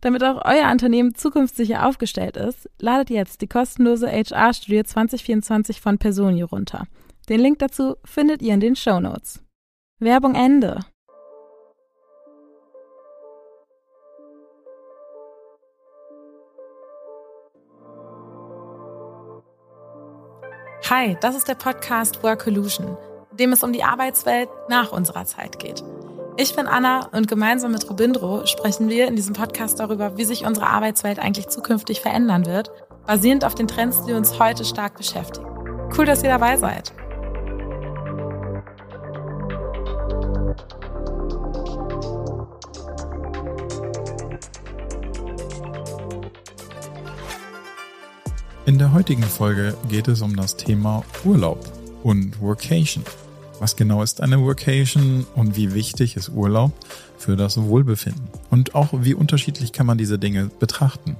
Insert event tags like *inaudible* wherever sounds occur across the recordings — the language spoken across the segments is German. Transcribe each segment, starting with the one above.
Damit auch euer Unternehmen zukunftssicher aufgestellt ist, ladet jetzt die kostenlose HR-Studie 2024 von Personio runter. Den Link dazu findet ihr in den Show Notes. Werbung Ende. Hi, das ist der Podcast Workolution, in dem es um die Arbeitswelt nach unserer Zeit geht. Ich bin Anna und gemeinsam mit Robindro sprechen wir in diesem Podcast darüber, wie sich unsere Arbeitswelt eigentlich zukünftig verändern wird, basierend auf den Trends, die uns heute stark beschäftigen. Cool, dass ihr dabei seid. In der heutigen Folge geht es um das Thema Urlaub und Workation. Was genau ist eine Workation und wie wichtig ist Urlaub für das Wohlbefinden? Und auch wie unterschiedlich kann man diese Dinge betrachten?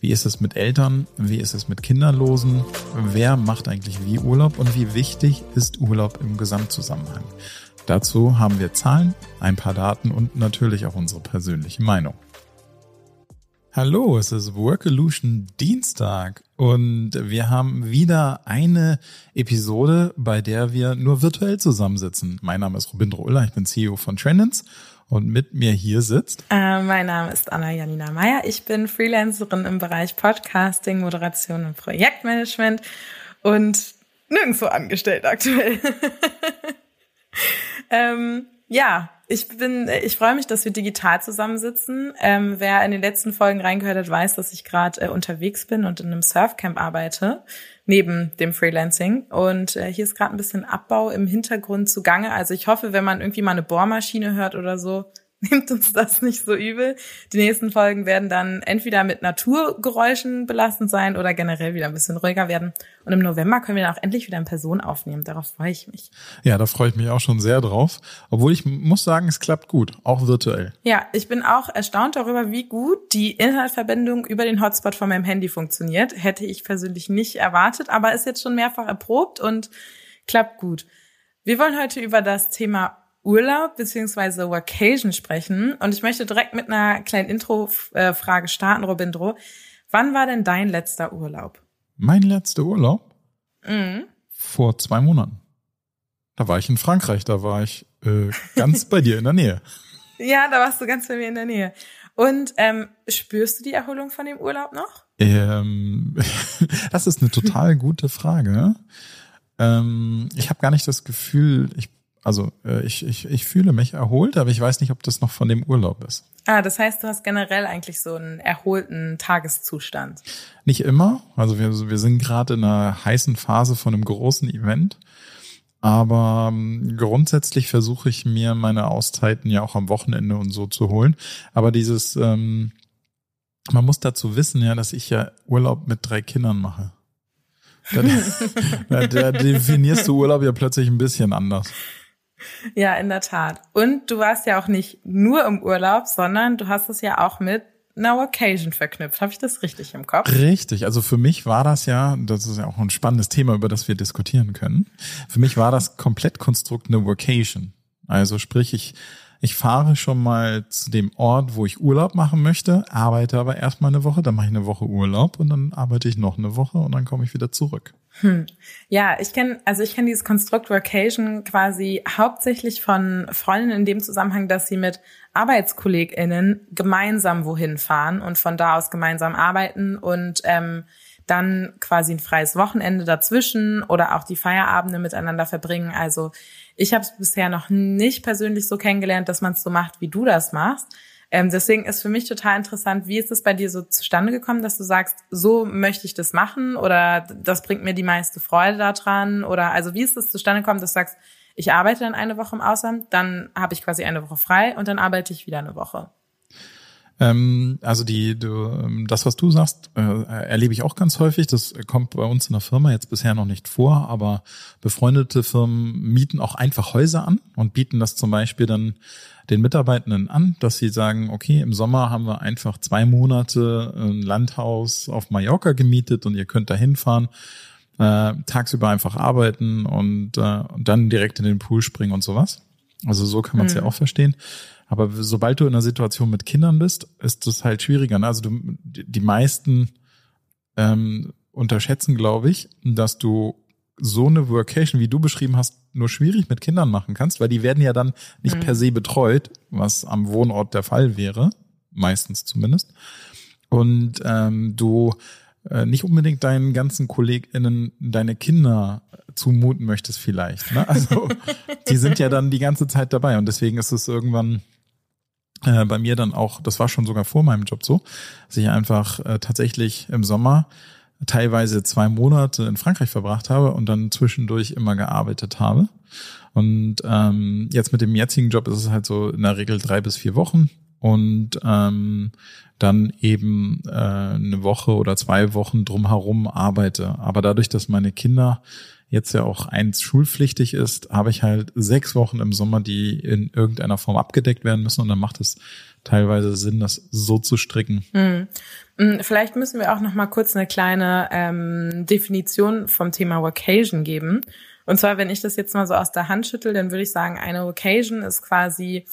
Wie ist es mit Eltern? Wie ist es mit Kinderlosen? Wer macht eigentlich wie Urlaub? Und wie wichtig ist Urlaub im Gesamtzusammenhang? Dazu haben wir Zahlen, ein paar Daten und natürlich auch unsere persönliche Meinung. Hallo, es ist Workolution Dienstag und wir haben wieder eine Episode, bei der wir nur virtuell zusammensitzen. Mein Name ist Robin Uller, ich bin CEO von Trendens und mit mir hier sitzt. Äh, mein Name ist Anna Janina Meyer. Ich bin Freelancerin im Bereich Podcasting, Moderation und Projektmanagement und nirgendwo angestellt aktuell. *laughs* ähm, ja, ich bin, ich freue mich, dass wir digital zusammensitzen. Ähm, wer in den letzten Folgen reingehört hat, weiß, dass ich gerade äh, unterwegs bin und in einem Surfcamp arbeite, neben dem Freelancing. Und äh, hier ist gerade ein bisschen Abbau im Hintergrund zugange. Also ich hoffe, wenn man irgendwie mal eine Bohrmaschine hört oder so, *laughs* Nehmt uns das nicht so übel. Die nächsten Folgen werden dann entweder mit Naturgeräuschen belastend sein oder generell wieder ein bisschen ruhiger werden. Und im November können wir dann auch endlich wieder in Person aufnehmen. Darauf freue ich mich. Ja, da freue ich mich auch schon sehr drauf. Obwohl ich muss sagen, es klappt gut, auch virtuell. Ja, ich bin auch erstaunt darüber, wie gut die Internetverbindung über den Hotspot von meinem Handy funktioniert. Hätte ich persönlich nicht erwartet, aber ist jetzt schon mehrfach erprobt und klappt gut. Wir wollen heute über das Thema Urlaub beziehungsweise Vacation sprechen. Und ich möchte direkt mit einer kleinen Intro-Frage starten, Robindro. Wann war denn dein letzter Urlaub? Mein letzter Urlaub? Mhm. Vor zwei Monaten. Da war ich in Frankreich, da war ich äh, ganz bei dir in der Nähe. *laughs* Ja, da warst du ganz bei mir in der Nähe. Und ähm, spürst du die Erholung von dem Urlaub noch? Ähm, *laughs* das ist eine total gute Frage. Ähm, ich habe gar nicht das Gefühl, ich also äh, ich, ich, ich fühle mich erholt, aber ich weiß nicht, ob das noch von dem Urlaub ist. Ah, das heißt, du hast generell eigentlich so einen erholten Tageszustand. Nicht immer. Also wir, wir sind gerade in einer heißen Phase von einem großen Event. Aber ähm, grundsätzlich versuche ich mir meine Auszeiten ja auch am Wochenende und so zu holen. Aber dieses, ähm, man muss dazu wissen, ja, dass ich ja Urlaub mit drei Kindern mache. Da, *laughs* da definierst du Urlaub ja plötzlich ein bisschen anders. *laughs* Ja, in der Tat. Und du warst ja auch nicht nur im Urlaub, sondern du hast es ja auch mit einer Occasion verknüpft. Habe ich das richtig im Kopf? Richtig. Also für mich war das ja, das ist ja auch ein spannendes Thema, über das wir diskutieren können. Für mich war das Komplettkonstrukt eine Vacation. Also sprich, ich, ich fahre schon mal zu dem Ort, wo ich Urlaub machen möchte, arbeite aber erstmal eine Woche, dann mache ich eine Woche Urlaub und dann arbeite ich noch eine Woche und dann komme ich wieder zurück. Hm. Ja, ich kenne, also ich kenne dieses Konstrukt Vacation quasi hauptsächlich von Freundinnen in dem Zusammenhang, dass sie mit ArbeitskollegInnen gemeinsam wohin fahren und von da aus gemeinsam arbeiten und ähm, dann quasi ein freies Wochenende dazwischen oder auch die Feierabende miteinander verbringen. Also ich habe es bisher noch nicht persönlich so kennengelernt, dass man es so macht, wie du das machst. Ähm, deswegen ist für mich total interessant, wie ist es bei dir so zustande gekommen, dass du sagst, so möchte ich das machen oder das bringt mir die meiste Freude daran oder also wie ist es zustande gekommen, dass du sagst, ich arbeite dann eine Woche im Ausland, dann habe ich quasi eine Woche frei und dann arbeite ich wieder eine Woche. Ähm, also die, du, ähm, das, was du sagst, äh, erlebe ich auch ganz häufig. Das kommt bei uns in der Firma jetzt bisher noch nicht vor, aber befreundete Firmen mieten auch einfach Häuser an und bieten das zum Beispiel dann den Mitarbeitenden an, dass sie sagen, okay, im Sommer haben wir einfach zwei Monate ein Landhaus auf Mallorca gemietet und ihr könnt da hinfahren äh, tagsüber einfach arbeiten äh, und dann direkt in den Pool springen und sowas. Also so kann man es mhm. ja auch verstehen. Aber sobald du in einer Situation mit Kindern bist, ist das halt schwieriger. Ne? Also du, die meisten ähm, unterschätzen, glaube ich, dass du so eine Workation, wie du beschrieben hast, nur schwierig mit Kindern machen kannst, weil die werden ja dann nicht mhm. per se betreut, was am Wohnort der Fall wäre, meistens zumindest. Und ähm, du nicht unbedingt deinen ganzen KollegInnen deine Kinder zumuten möchtest vielleicht. Ne? Also *laughs* die sind ja dann die ganze Zeit dabei und deswegen ist es irgendwann äh, bei mir dann auch, das war schon sogar vor meinem Job so, dass ich einfach äh, tatsächlich im Sommer teilweise zwei Monate in Frankreich verbracht habe und dann zwischendurch immer gearbeitet habe. Und ähm, jetzt mit dem jetzigen Job ist es halt so in der Regel drei bis vier Wochen und ähm, dann eben äh, eine Woche oder zwei Wochen drumherum arbeite. Aber dadurch, dass meine Kinder jetzt ja auch eins schulpflichtig ist, habe ich halt sechs Wochen im Sommer, die in irgendeiner Form abgedeckt werden müssen und dann macht es teilweise Sinn, das so zu stricken. Hm. hm vielleicht müssen wir auch noch mal kurz eine kleine ähm, Definition vom Thema Vacation geben. Und zwar, wenn ich das jetzt mal so aus der Hand schüttel, dann würde ich sagen, eine Vacation ist quasi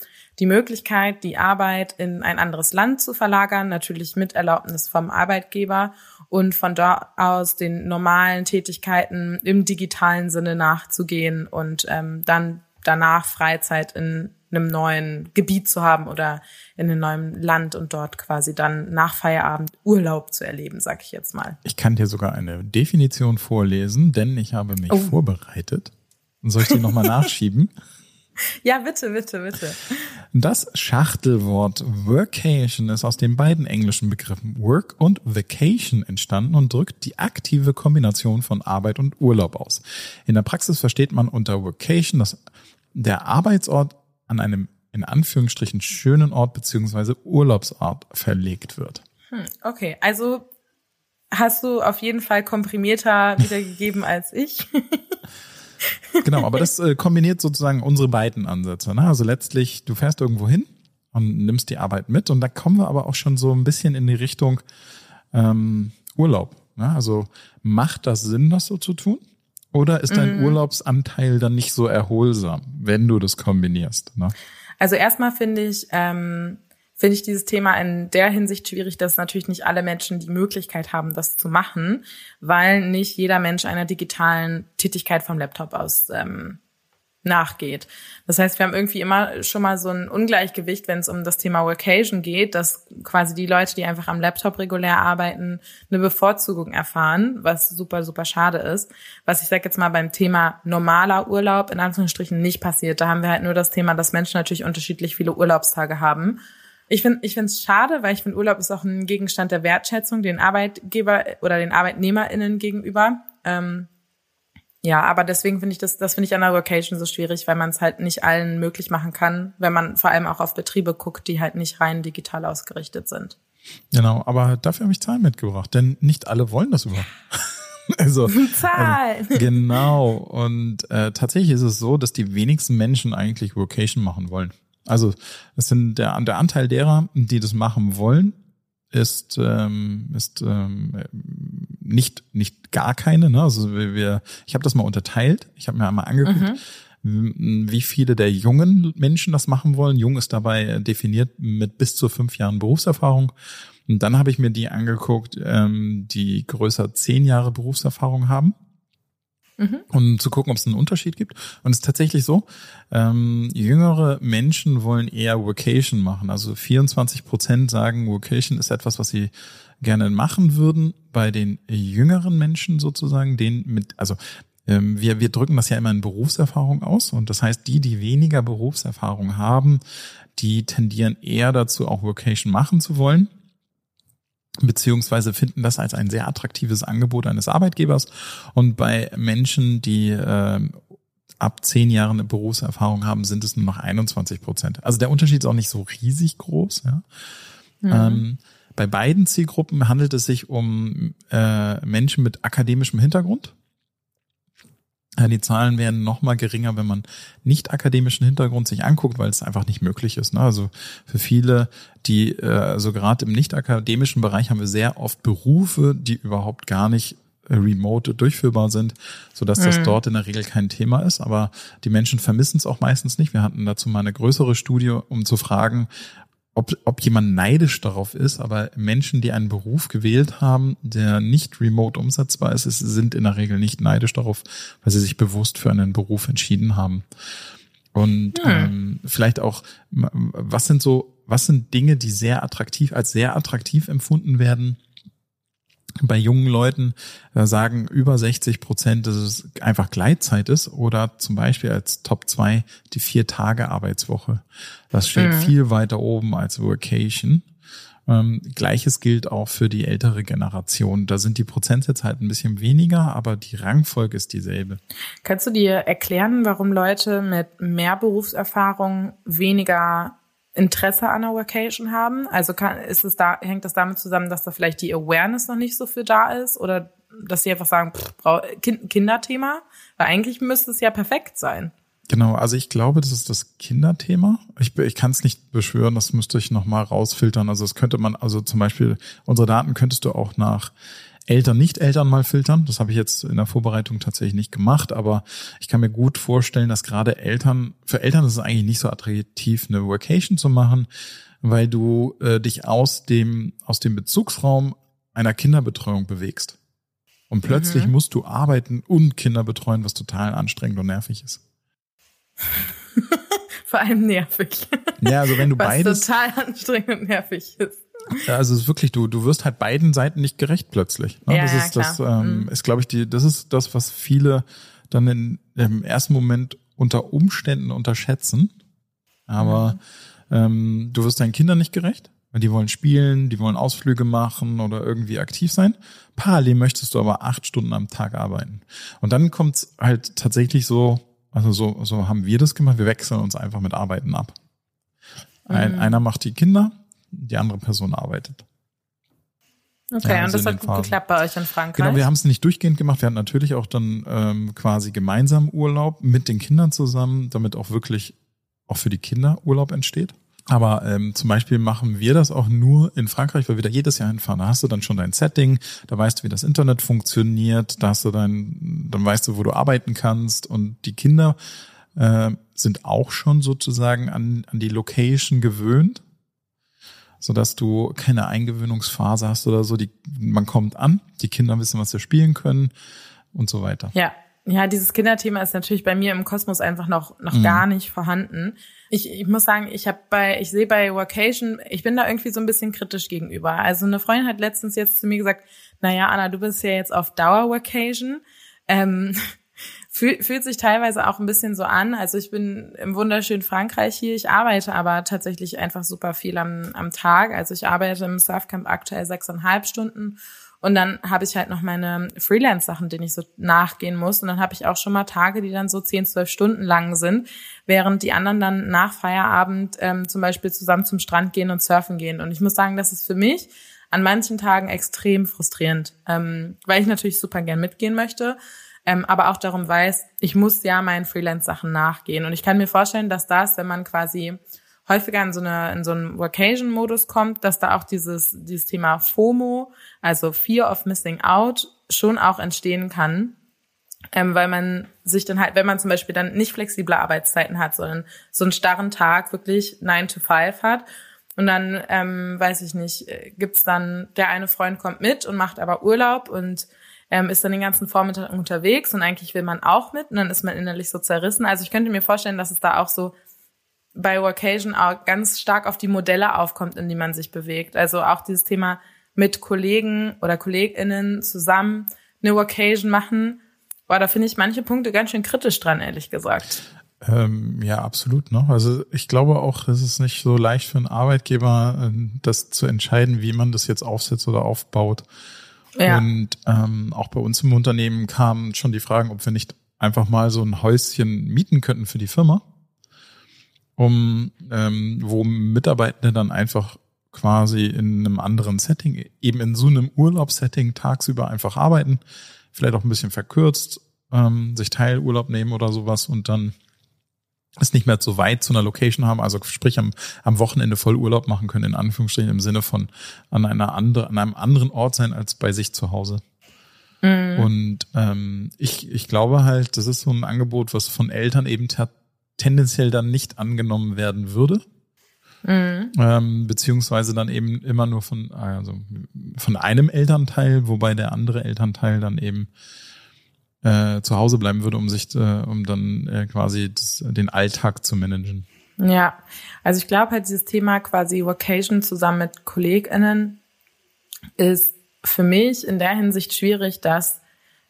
die Möglichkeit, die Arbeit in ein anderes Land zu verlagern, natürlich mit Erlaubnis vom Arbeitgeber und von dort aus den normalen Tätigkeiten im digitalen Sinne nachzugehen und ähm, dann danach Freizeit in einem neuen Gebiet zu haben oder in einem neuen Land und dort quasi dann nach Feierabend Urlaub zu erleben, sag ich jetzt mal. Ich kann dir sogar eine Definition vorlesen, denn ich habe mich oh. vorbereitet. Soll ich die nochmal *laughs* nachschieben? Ja, bitte, bitte, bitte. Das Schachtelwort Workation ist aus den beiden englischen Begriffen Work und Vacation entstanden und drückt die aktive Kombination von Arbeit und Urlaub aus. In der Praxis versteht man unter Workation, dass der Arbeitsort an einem in Anführungsstrichen schönen Ort beziehungsweise Urlaubsort verlegt wird. Hm, okay, also hast du auf jeden Fall komprimierter wiedergegeben als ich. *laughs* genau, aber das äh, kombiniert sozusagen unsere beiden Ansätze. Ne? Also letztlich, du fährst irgendwo hin und nimmst die Arbeit mit und da kommen wir aber auch schon so ein bisschen in die Richtung ähm, Urlaub. Ne? Also macht das Sinn, das so zu tun? Oder ist dein mhm. Urlaubsanteil dann nicht so erholsam, wenn du das kombinierst? Ne? Also erstmal finde ich, ähm, finde ich dieses Thema in der Hinsicht schwierig, dass natürlich nicht alle Menschen die Möglichkeit haben, das zu machen, weil nicht jeder Mensch einer digitalen Tätigkeit vom Laptop aus ähm, nachgeht. Das heißt, wir haben irgendwie immer schon mal so ein Ungleichgewicht, wenn es um das Thema Workation geht, dass quasi die Leute, die einfach am Laptop regulär arbeiten, eine Bevorzugung erfahren, was super, super schade ist. Was ich sage jetzt mal beim Thema normaler Urlaub in Anführungsstrichen nicht passiert. Da haben wir halt nur das Thema, dass Menschen natürlich unterschiedlich viele Urlaubstage haben ich finde ich finde es schade, weil ich finde, Urlaub ist auch ein Gegenstand der Wertschätzung den Arbeitgeber oder den ArbeitnehmerInnen gegenüber. Ähm, ja, aber deswegen finde ich das, das finde ich an der Vocation so schwierig, weil man es halt nicht allen möglich machen kann, wenn man vor allem auch auf Betriebe guckt, die halt nicht rein digital ausgerichtet sind. Genau, aber dafür habe ich Zahlen mitgebracht, denn nicht alle wollen das überhaupt. *laughs* Also, Zahlen. Also, genau. Und äh, tatsächlich ist es so, dass die wenigsten Menschen eigentlich Vocation machen wollen. Also es sind der, der Anteil derer, die das machen wollen, ist ist, ist ähm, nicht nicht gar keine. Ne? Also wir, wir ich habe das mal unterteilt. Ich habe mir einmal angeguckt. Mhm. wie viele der jungen Menschen das machen wollen. Jung ist dabei definiert mit bis zu fünf Jahren Berufserfahrung. Und dann habe ich mir die angeguckt, ähm, die größer zehn Jahre Berufserfahrung haben mhm. und zu gucken, ob es einen Unterschied gibt. Und es ist tatsächlich so, ähm, jüngere Menschen wollen eher Vocation machen. Also 24 Prozent sagen, Vocation ist etwas, was sie gerne machen würden. Bei den jüngeren Menschen sozusagen, den mit, also ähm, wir, wir drücken das ja immer in Berufserfahrung aus. Und das heißt, die, die weniger Berufserfahrung haben, die tendieren eher dazu, auch Vocation machen zu wollen beziehungsweise finden das als ein sehr attraktives Angebot eines Arbeitgebers. Und bei Menschen, die äh, ab zehn Jahren Berufserfahrung haben, sind es nur noch 21 Prozent. Also der Unterschied ist auch nicht so riesig groß. Ja. Mhm. Ähm, bei beiden Zielgruppen handelt es sich um äh, Menschen mit akademischem Hintergrund. Die Zahlen werden noch mal geringer, wenn man nicht akademischen Hintergrund sich anguckt, weil es einfach nicht möglich ist. Ne? Also für viele, die, äh, also gerade im nicht akademischen Bereich haben wir sehr oft Berufe, die überhaupt gar nicht äh, remote durchführbar sind, so dass das mhm. dort in der Regel kein Thema ist. Aber die Menschen vermissen es auch meistens nicht. Wir hatten dazu mal eine größere Studie, um zu fragen, ob, ob jemand neidisch darauf ist, aber Menschen, die einen Beruf gewählt haben, der nicht remote umsetzbar ist, sind in der Regel nicht neidisch darauf, weil sie sich bewusst für einen Beruf entschieden haben. Und hm. ähm, vielleicht auch, was sind so, was sind Dinge, die sehr attraktiv, als sehr attraktiv empfunden werden, bei jungen Leuten äh, sagen über 60 Prozent, dass es einfach Gleitzeit ist oder zum Beispiel als Top 2 die vier Tage Arbeitswoche. Das steht mhm. viel weiter oben als Workation. Ähm, Gleiches gilt auch für die ältere Generation. Da sind die Prozentsätze halt ein bisschen weniger, aber die Rangfolge ist dieselbe. Kannst du dir erklären, warum Leute mit mehr Berufserfahrung weniger Interesse an einer Vacation haben? Also kann, ist es da, hängt das damit zusammen, dass da vielleicht die Awareness noch nicht so für da ist oder dass sie einfach sagen, pff, kind, Kinderthema? Weil eigentlich müsste es ja perfekt sein. Genau, also ich glaube, das ist das Kinderthema. Ich, ich kann es nicht beschwören, das müsste ich nochmal rausfiltern. Also das könnte man, also zum Beispiel, unsere Daten könntest du auch nach Eltern, Nicht-Eltern mal filtern. Das habe ich jetzt in der Vorbereitung tatsächlich nicht gemacht, aber ich kann mir gut vorstellen, dass gerade Eltern, für Eltern ist es eigentlich nicht so attraktiv, eine Vacation zu machen, weil du äh, dich aus dem, aus dem Bezugsraum einer Kinderbetreuung bewegst. Und plötzlich mhm. musst du arbeiten und Kinder betreuen, was total anstrengend und nervig ist. *laughs* Vor allem nervig. Ja, also wenn du was beides. total anstrengend und nervig ist. Also es ist wirklich, du, du wirst halt beiden Seiten nicht gerecht plötzlich. Ne? Ja, das ist, ja, das ähm, mhm. ist, glaube ich, die, das ist das, was viele dann in, im ersten Moment unter Umständen unterschätzen. Aber mhm. ähm, du wirst deinen Kindern nicht gerecht, weil die wollen spielen, die wollen Ausflüge machen oder irgendwie aktiv sein. Parallel möchtest du aber acht Stunden am Tag arbeiten. Und dann kommt's halt tatsächlich so, also so, so haben wir das gemacht, wir wechseln uns einfach mit Arbeiten ab. Ein, mhm. Einer macht die Kinder, die andere Person arbeitet. Okay, ja, und das hat gut geklappt bei euch in Frankreich. Genau, wir haben es nicht durchgehend gemacht. Wir hatten natürlich auch dann ähm, quasi gemeinsam Urlaub mit den Kindern zusammen, damit auch wirklich auch für die Kinder Urlaub entsteht. Aber ähm, zum Beispiel machen wir das auch nur in Frankreich, weil wir da jedes Jahr hinfahren. Da hast du dann schon dein Setting, da weißt du, wie das Internet funktioniert, da hast du dein, dann weißt du, wo du arbeiten kannst. Und die Kinder äh, sind auch schon sozusagen an, an die Location gewöhnt so dass du keine Eingewöhnungsphase hast oder so. Die, man kommt an, die Kinder wissen, was sie spielen können und so weiter. Ja, ja, dieses Kinderthema ist natürlich bei mir im Kosmos einfach noch noch mhm. gar nicht vorhanden. Ich, ich muss sagen, ich habe bei ich sehe bei Vacation, ich bin da irgendwie so ein bisschen kritisch gegenüber. Also eine Freundin hat letztens jetzt zu mir gesagt, na ja, Anna, du bist ja jetzt auf Dauer Vacation. Ähm, Fühl, fühlt sich teilweise auch ein bisschen so an. Also ich bin im wunderschönen Frankreich hier. Ich arbeite aber tatsächlich einfach super viel am, am Tag. Also ich arbeite im Surfcamp aktuell sechseinhalb Stunden und dann habe ich halt noch meine Freelance-Sachen, denen ich so nachgehen muss. Und dann habe ich auch schon mal Tage, die dann so zehn, zwölf Stunden lang sind, während die anderen dann nach Feierabend ähm, zum Beispiel zusammen zum Strand gehen und surfen gehen. Und ich muss sagen, das ist für mich an manchen Tagen extrem frustrierend, ähm, weil ich natürlich super gern mitgehen möchte ähm, aber auch darum weiß, ich muss ja meinen Freelance-Sachen nachgehen. Und ich kann mir vorstellen, dass das, wenn man quasi häufiger in so eine in so einen Vacation-Modus kommt, dass da auch dieses dieses Thema FOMO, also Fear of Missing Out, schon auch entstehen kann, ähm, weil man sich dann halt, wenn man zum Beispiel dann nicht flexible Arbeitszeiten hat, sondern so einen starren Tag wirklich 9 to 5 hat und dann, ähm, weiß ich nicht, äh, gibt's dann, der eine Freund kommt mit und macht aber Urlaub und ähm, ist dann den ganzen Vormittag unterwegs und eigentlich will man auch mit und dann ist man innerlich so zerrissen. Also ich könnte mir vorstellen, dass es da auch so bei Workation auch ganz stark auf die Modelle aufkommt, in die man sich bewegt. Also auch dieses Thema mit Kollegen oder KollegInnen zusammen eine Workation machen. Boah, da finde ich manche Punkte ganz schön kritisch dran, ehrlich gesagt. Ähm, ja, absolut. Ne? Also ich glaube auch, es ist nicht so leicht für einen Arbeitgeber, äh, das zu entscheiden, wie man das jetzt aufsetzt oder aufbaut. Ja. Und ähm, auch bei uns im Unternehmen kamen schon die Fragen, ob wir nicht einfach mal so ein Häuschen mieten könnten für die Firma, um ähm, wo Mitarbeitende dann einfach quasi in einem anderen Setting, eben in so einem Urlaubssetting tagsüber einfach arbeiten, vielleicht auch ein bisschen verkürzt, ähm, sich Teilurlaub nehmen oder sowas und dann es nicht mehr so weit zu einer Location haben, also sprich am, am Wochenende voll Urlaub machen können, in Anführungsstrichen im Sinne von an einer andere, an einem anderen Ort sein als bei sich zu Hause. Mhm. Und ähm, ich, ich glaube halt, das ist so ein Angebot, was von Eltern eben tendenziell dann nicht angenommen werden würde. Mhm. Ähm, beziehungsweise dann eben immer nur von, also von einem Elternteil, wobei der andere Elternteil dann eben äh, zu Hause bleiben würde, um sich, äh, um dann äh, quasi das, den Alltag zu managen. Ja, also ich glaube halt dieses Thema quasi Vocation zusammen mit KollegInnen ist für mich in der Hinsicht schwierig, dass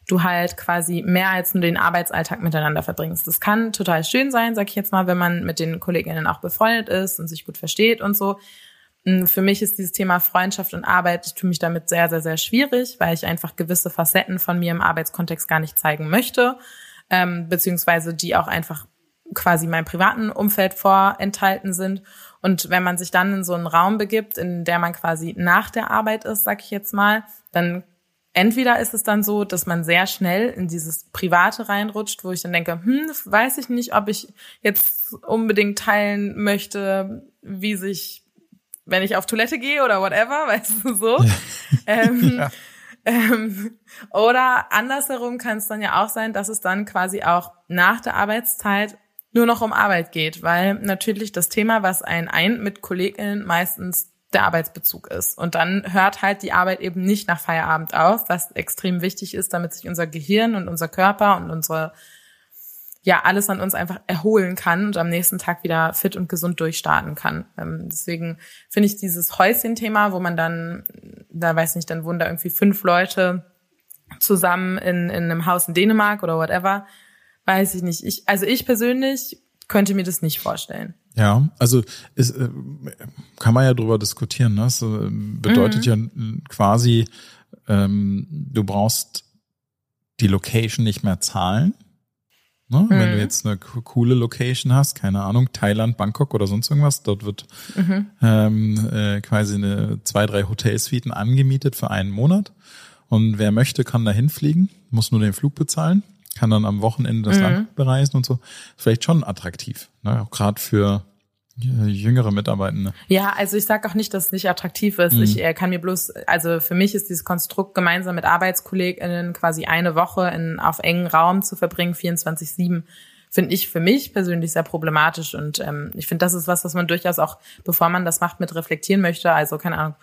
du halt quasi mehr als nur den Arbeitsalltag miteinander verbringst. Das kann total schön sein, sag ich jetzt mal, wenn man mit den KollegInnen auch befreundet ist und sich gut versteht und so. Hm, für mich ist dieses Thema Freundschaft und Arbeit, ich tue mich damit sehr, sehr, sehr schwierig, weil ich einfach gewisse Facetten von mir im Arbeitskontext gar nicht zeigen möchte, ähm, beziehungsweise die auch einfach quasi meinem privaten Umfeld vorenthalten sind. Und wenn man sich dann in so einen Raum begibt, in der man quasi nach der Arbeit ist, sag ich jetzt mal, dann entweder ist es dann so, dass man sehr schnell in dieses Private reinrutscht, wo ich dann denke, hm, weiß ich nicht, ob ich jetzt unbedingt teilen möchte, wie sich wenn ich auf Toilette gehe oder whatever, *laughs* weißt du so. Ja. Ähm, *laughs* ja. Ähm, oder andersherum kann es dann ja auch sein, dass es dann quasi auch nach der Arbeitszeit nur noch um Arbeit geht, weil natürlich das Thema, was einen ein mit KollegInnen meistens der Arbeitsbezug ist. Und dann hört halt die Arbeit eben nicht nach Feierabend auf, was extrem wichtig ist, damit sich unser Gehirn und unser Körper und unsere ja alles an uns einfach erholen kann und am nächsten Tag wieder fit und gesund durchstarten kann. Ähm, deswegen finde ich dieses Häuschen-Thema, wo man dann, da weiß nicht, dann wohnen da irgendwie fünf Leute zusammen in, in einem Haus in Dänemark oder whatever, weiß ich nicht. Ich, also ich persönlich könnte mir das nicht vorstellen. Ja, also es, äh, kann man ja drüber diskutieren. Ne? Das äh, bedeutet mhm. ja quasi, ähm, du brauchst die Location nicht mehr zahlen, Ne? Mhm. Wenn du jetzt eine coole Location hast, keine Ahnung, Thailand, Bangkok oder sonst irgendwas, dort wird mhm. ähm, äh, quasi eine zwei, drei Hotelsuiten angemietet für einen Monat. Und wer möchte, kann da hinfliegen, muss nur den Flug bezahlen, kann dann am Wochenende das mhm. Land bereisen und so. Vielleicht schon attraktiv, ne? auch gerade für jüngere Mitarbeitende. Ja, also ich sage auch nicht, dass es nicht attraktiv ist. Mhm. Ich äh, kann mir bloß, also für mich ist dieses Konstrukt gemeinsam mit ArbeitskollegInnen quasi eine Woche in, auf engen Raum zu verbringen, 24-7, finde ich für mich persönlich sehr problematisch. Und ähm, ich finde, das ist was, was man durchaus auch, bevor man das macht, mit reflektieren möchte. Also, keine Ahnung,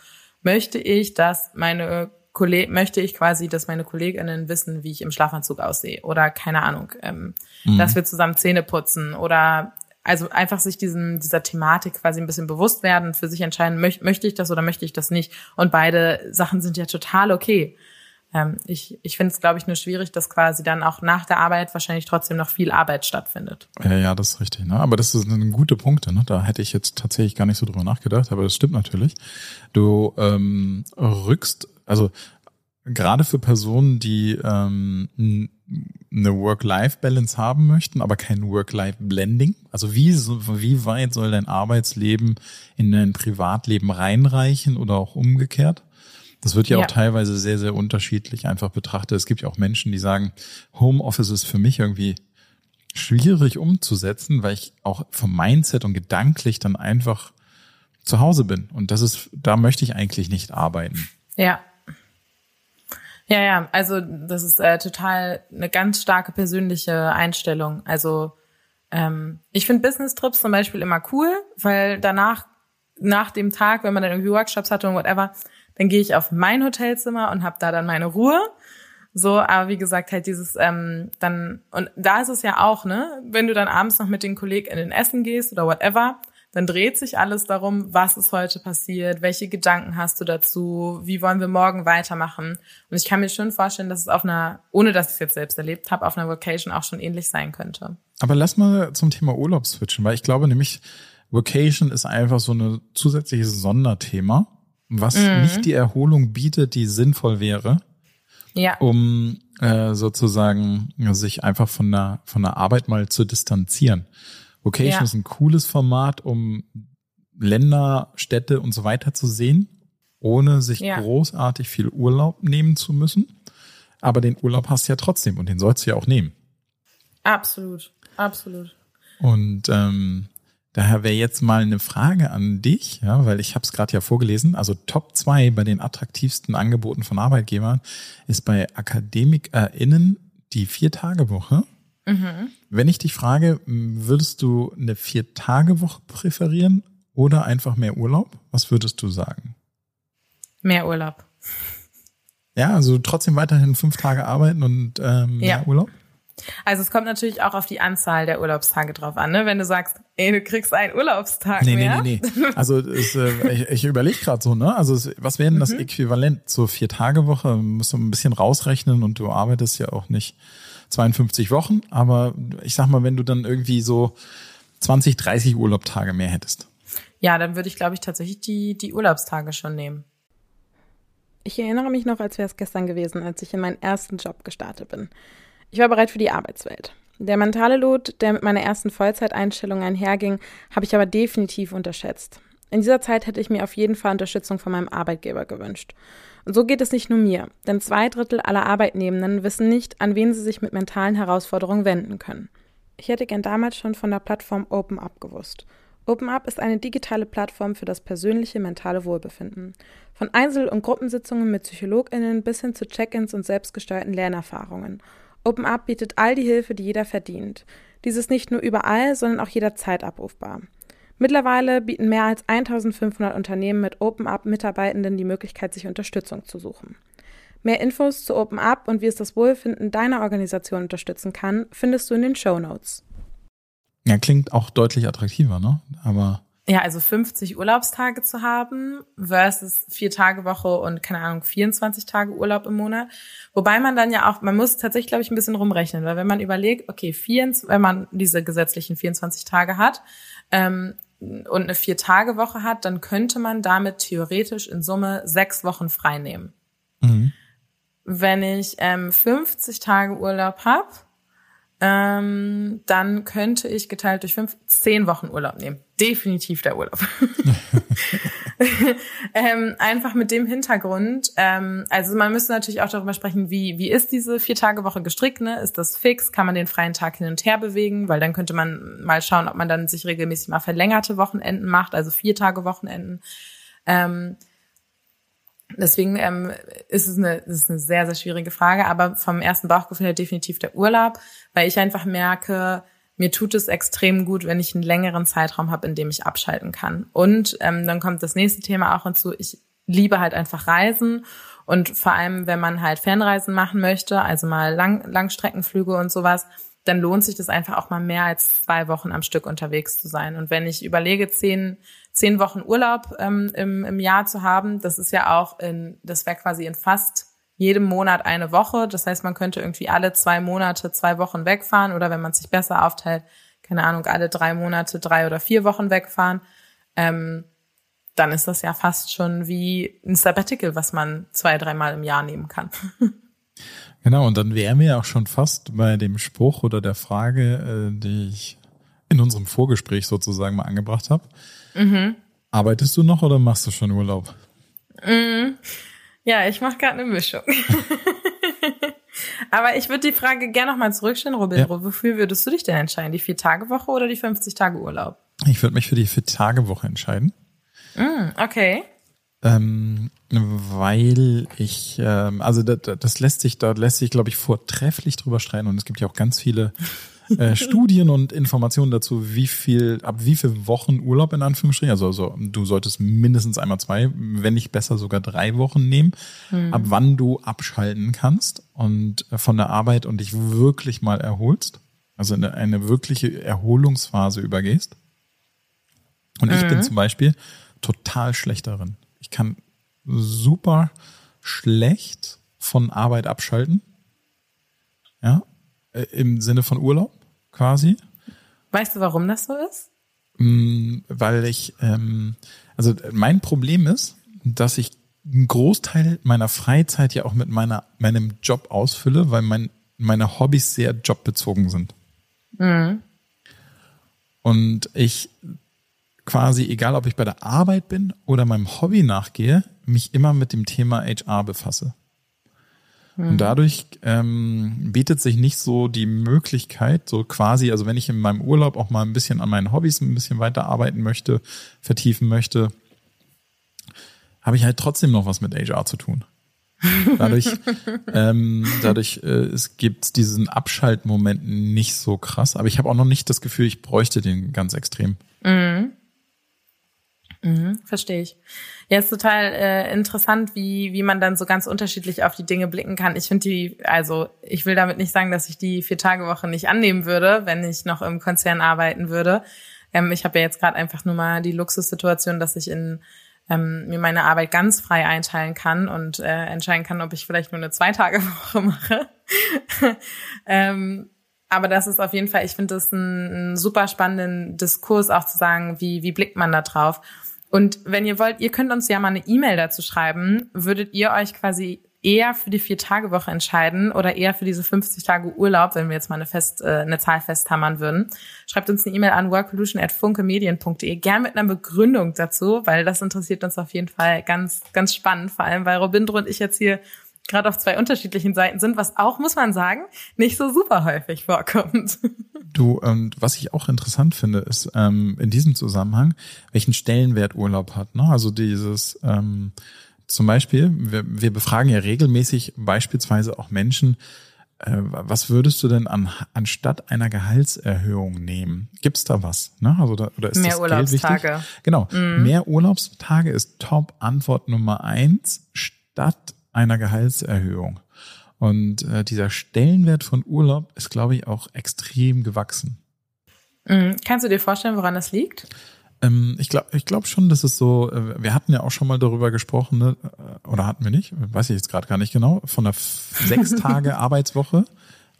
möchte ich, dass meine Kolleg möchte ich quasi, dass meine KollegInnen wissen, wie ich im Schlafanzug aussehe. Oder keine Ahnung, ähm, mhm. dass wir zusammen Zähne putzen oder also einfach sich diesem, dieser Thematik quasi ein bisschen bewusst werden, für sich entscheiden, möch, möchte ich das oder möchte ich das nicht. Und beide Sachen sind ja total okay. Ähm, ich ich finde es, glaube ich, nur schwierig, dass quasi dann auch nach der Arbeit wahrscheinlich trotzdem noch viel Arbeit stattfindet. Ja, ja, das ist richtig. Ne? Aber das ein gute Punkt. Ne? Da hätte ich jetzt tatsächlich gar nicht so drüber nachgedacht, aber das stimmt natürlich. Du ähm, rückst, also gerade für Personen, die ähm, eine Work-Life-Balance haben möchten, aber kein Work-Life-Blending. Also wie, wie weit soll dein Arbeitsleben in dein Privatleben reinreichen oder auch umgekehrt? Das wird ja, ja, auch teilweise sehr, sehr unterschiedlich einfach betrachtet. Es gibt ja auch Menschen, die sagen, Homeoffice ist für mich irgendwie schwierig umzusetzen, weil ich auch vom Mindset und gedanklich dann einfach zu Hause bin. Und das ist, da möchte ich eigentlich nicht arbeiten. Ja. Ja, ja, also das ist äh, total eine ganz starke persönliche Einstellung. Also ähm, ich finde Business-Trips zum Beispiel immer cool, weil danach, nach dem Tag, wenn man dann irgendwie Workshops hatte und whatever, dann gehe ich auf mein Hotelzimmer und habe da dann meine Ruhe. So, aber wie gesagt, halt dieses ähm, dann, und da ist es ja auch, ne, wenn du dann abends noch mit den KollegInnen essen gehst oder whatever, dann dreht sich alles darum, was ist heute passiert, welche Gedanken hast du dazu, wie wollen wir morgen weitermachen. Und ich kann mir schon vorstellen, dass es auf einer, ohne dass ich es jetzt selbst erlebt habe, auf einer Vocation auch schon ähnlich sein könnte. Aber lass mal zum Thema Urlaub switchen, weil ich glaube nämlich, Vocation ist einfach so ein zusätzliches Sonderthema, was mhm. nicht die Erholung bietet, die sinnvoll wäre. Ja. Um äh, sozusagen sich einfach von der, von der Arbeit mal zu distanzieren. Vocation ja. ist ein cooles Format, um Länder, Städte und so weiter zu sehen, ohne sich ja. großartig viel Urlaub nehmen zu müssen. Aber den Urlaub hast du ja trotzdem und den sollst du ja auch nehmen. Absolut, absolut. Und ähm, daher wäre jetzt mal eine Frage an dich, ja, weil ich habe es gerade ja vorgelesen. Also Top 2 bei den attraktivsten Angeboten von Arbeitgebern ist bei AkademikerInnen die Vier-Tage-Woche Mhm. Wenn ich dich frage, würdest du eine Vier-Tage-Woche präferieren oder einfach mehr Urlaub? Was würdest du sagen? Mehr Urlaub. Ja, also trotzdem weiterhin fünf Tage arbeiten und ähm, mehr ja. Urlaub? Also es kommt natürlich auch auf die Anzahl der Urlaubstage drauf an, ne? Wenn du sagst, ey, du kriegst einen Urlaubstag nee, mehr. Nee, nee, nee. Also es, äh, ich, ich überlege gerade so, ne? Also es, was wäre denn das mhm. Äquivalent zur Vier-Tage-Woche? Musst du ein bisschen rausrechnen und du arbeitest ja auch nicht 52 Wochen, aber ich sag mal, wenn du dann irgendwie so 20, 30 Urlaubstage mehr hättest. Ja, dann würde ich, glaube ich, tatsächlich die, die Urlaubstage schon nehmen. Ich erinnere mich noch, als wäre es gestern gewesen, als ich in meinen ersten Job gestartet bin. Ich war bereit für die Arbeitswelt. Der mentale Lot, der mit meiner ersten Vollzeiteinstellung einherging, habe ich aber definitiv unterschätzt. In dieser Zeit hätte ich mir auf jeden Fall Unterstützung von meinem Arbeitgeber gewünscht. Und so geht es nicht nur mir, denn zwei Drittel aller Arbeitnehmenden wissen nicht, an wen sie sich mit mentalen Herausforderungen wenden können. Ich hätte gern damals schon von der Plattform OpenUp gewusst. OpenUp ist eine digitale Plattform für das persönliche mentale Wohlbefinden. Von Einzel- und Gruppensitzungen mit PsychologInnen bis hin zu Check-ins und selbstgesteuerten Lernerfahrungen. OpenUp bietet all die Hilfe, die jeder verdient. Dies ist nicht nur überall, sondern auch jederzeit abrufbar. Mittlerweile bieten mehr als 1500 Unternehmen mit OpenUp Mitarbeitenden die Möglichkeit, sich Unterstützung zu suchen. Mehr Infos zu OpenUp und wie es das Wohlfinden deiner Organisation unterstützen kann, findest du in den Show Notes. Ja, klingt auch deutlich attraktiver, ne? Aber ja, also 50 Urlaubstage zu haben versus vier Tage Woche und keine Ahnung 24 Tage Urlaub im Monat. Wobei man dann ja auch, man muss tatsächlich glaube ich ein bisschen rumrechnen, weil wenn man überlegt, okay, 24, wenn man diese gesetzlichen 24 Tage hat, ähm, und eine Vier-Tage-Woche hat, dann könnte man damit theoretisch in Summe sechs Wochen frei nehmen. Mhm. Wenn ich ähm, 50 Tage Urlaub habe, ähm, dann könnte ich geteilt durch fünf, zehn Wochen Urlaub nehmen. Definitiv der Urlaub. *laughs* ähm, einfach mit dem Hintergrund. Ähm, also man müsste natürlich auch darüber sprechen, wie, wie ist diese Vier-Tage-Woche gestrickt? Ne? Ist das fix? Kann man den freien Tag hin und her bewegen? Weil dann könnte man mal schauen, ob man dann sich regelmäßig mal verlängerte Wochenenden macht, also vier Tage Wochenenden. Ähm, Deswegen ähm, ist es eine, ist eine sehr, sehr schwierige Frage, aber vom ersten Bauchgefühl her definitiv der Urlaub, weil ich einfach merke, mir tut es extrem gut, wenn ich einen längeren Zeitraum habe, in dem ich abschalten kann. Und ähm, dann kommt das nächste Thema auch hinzu. Ich liebe halt einfach Reisen und vor allem, wenn man halt Fernreisen machen möchte, also mal Lang Langstreckenflüge und sowas, dann lohnt sich das einfach auch mal mehr als zwei Wochen am Stück unterwegs zu sein. Und wenn ich überlege, zehn, zehn Wochen Urlaub ähm, im, im Jahr zu haben, das ist ja auch in, das wäre quasi in fast jedem Monat eine Woche. Das heißt, man könnte irgendwie alle zwei Monate zwei Wochen wegfahren oder wenn man sich besser aufteilt, keine Ahnung, alle drei Monate drei oder vier Wochen wegfahren. Ähm, dann ist das ja fast schon wie ein Sabbatical, was man zwei, dreimal im Jahr nehmen kann. *laughs* Genau, und dann wären wir ja auch schon fast bei dem Spruch oder der Frage, äh, die ich in unserem Vorgespräch sozusagen mal angebracht habe. Mhm. Arbeitest du noch oder machst du schon Urlaub? Mhm. Ja, ich mache gerade eine Mischung. *laughs* Aber ich würde die Frage gerne nochmal zurückstellen, Robindro. Ja. Wofür würdest du dich denn entscheiden? Die Vier-Tage-Woche oder die 50-Tage-Urlaub? Ich würde mich für die Vier-Tage-Woche entscheiden. Mm, okay. Ähm, weil ich, ähm, also das, das lässt sich, da lässt sich, glaube ich, vortrefflich drüber streiten und es gibt ja auch ganz viele *laughs* äh, Studien und Informationen dazu, wie viel, ab wie viel Wochen Urlaub in Anführungsstrichen, also, also du solltest mindestens einmal zwei, wenn nicht besser sogar drei Wochen nehmen, mhm. ab wann du abschalten kannst und äh, von der Arbeit und dich wirklich mal erholst, also in eine wirkliche Erholungsphase übergehst. Und ich bin mhm. zum Beispiel total schlecht darin. Ich kann super schlecht von Arbeit abschalten. Ja, äh, im Sinne von Urlaub quasi. Weißt du, warum das so ist? Mm, weil ich, ähm, also mein Problem ist, dass ich einen Großteil meiner Freizeit ja auch mit meiner, meinem Job ausfülle, weil mein, meine Hobbys sehr jobbezogen sind. Mhm. Und ich quasi, egal ob ich bei der Arbeit bin oder meinem Hobby nachgehe, mich immer mit dem Thema HR befasse. Und hm. dadurch ähm, bietet sich nicht so die Möglichkeit, so quasi, also wenn ich in meinem Urlaub auch mal ein bisschen an meinen Hobbys ein bisschen weiterarbeiten möchte, vertiefen möchte, habe ich halt trotzdem noch was mit HR zu tun. Dadurch, *laughs* ähm, dadurch äh, es gibt diesen Abschaltmoment nicht so krass, aber ich habe auch noch nicht das Gefühl, ich bräuchte den ganz extrem. Mhm. Mhm, verstehe ich. Ja, ist total äh, interessant, wie, wie man dann so ganz unterschiedlich auf die Dinge blicken kann. Ich finde die, also ich will damit nicht sagen, dass ich die Vier-Tage-Woche nicht annehmen würde, wenn ich noch im Konzern arbeiten würde. Ähm, ich habe ja jetzt gerade einfach nur mal die Luxussituation, dass ich in ähm, mir meine Arbeit ganz frei einteilen kann und äh, entscheiden kann, ob ich vielleicht nur eine Zwei-Tage-Woche *laughs* mache. ähm, aber das ist auf jeden Fall, ich finde das einen, einen super spannenden Diskurs auch zu sagen, wie, wie blickt man da drauf. Und wenn ihr wollt, ihr könnt uns ja mal eine E-Mail dazu schreiben. Würdet ihr euch quasi eher für die Vier-Tage-Woche entscheiden oder eher für diese 50 Tage Urlaub, wenn wir jetzt mal eine, Fest, äh, eine Zahl festhammern würden? Schreibt uns eine E-Mail an workvolution.funkemedien.de, gern mit einer Begründung dazu, weil das interessiert uns auf jeden Fall ganz, ganz spannend, vor allem weil Robindro und ich jetzt hier gerade auf zwei unterschiedlichen Seiten sind, was auch, muss man sagen, nicht so super häufig vorkommt. *laughs* Du, ähm, was ich auch interessant finde, ist ähm, in diesem Zusammenhang, welchen Stellenwert Urlaub hat. Ne? Also dieses ähm, zum Beispiel, wir, wir befragen ja regelmäßig beispielsweise auch Menschen, äh, was würdest du denn an, anstatt einer Gehaltserhöhung nehmen? Gibt's da was? Ne? Also da, oder ist mehr das Urlaubstage. Geld wichtig? Genau, mm. mehr Urlaubstage ist Top-Antwort Nummer eins statt einer Gehaltserhöhung. Und äh, dieser Stellenwert von Urlaub ist, glaube ich, auch extrem gewachsen. Mhm. Kannst du dir vorstellen, woran das liegt? Ähm, ich glaube ich glaub schon, dass es so, äh, wir hatten ja auch schon mal darüber gesprochen, ne? Äh, oder hatten wir nicht, weiß ich jetzt gerade gar nicht genau, von der sechs Tage *laughs* Arbeitswoche.